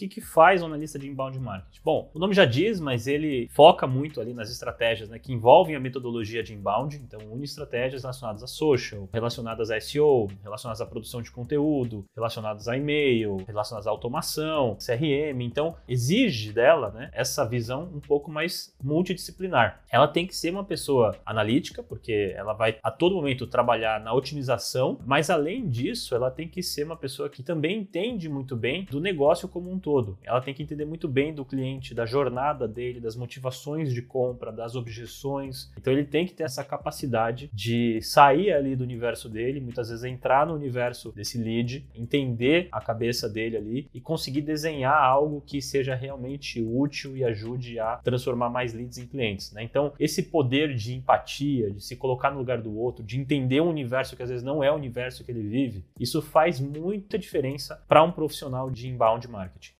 que, que faz um analista de inbound marketing? Bom, o nome já diz, mas ele foca muito ali nas estratégias né, que envolvem a metodologia de inbound, então une estratégias relacionadas a social, relacionadas a SEO, relacionadas à produção de conteúdo, relacionadas a e-mail, relacionadas à automação, CRM. Então, exige dela né, essa visão um pouco mais multidisciplinar. Ela tem que ser uma pessoa analítica, porque ela vai a todo momento trabalhar na otimização, mas além disso, ela tem que ser uma pessoa que também entende muito bem do negócio como um todo. Ela tem que entender muito bem do cliente, da jornada dele, das motivações de compra, das objeções. Então ele tem que ter essa capacidade de sair ali do universo dele, muitas vezes entrar no universo desse lead, entender a cabeça dele ali e conseguir desenhar algo que seja realmente útil e ajude a transformar mais leads em clientes. Né? Então esse poder de empatia, de se colocar no lugar do outro, de entender um universo que às vezes não é o universo que ele vive, isso faz muita diferença para um profissional de inbound marketing.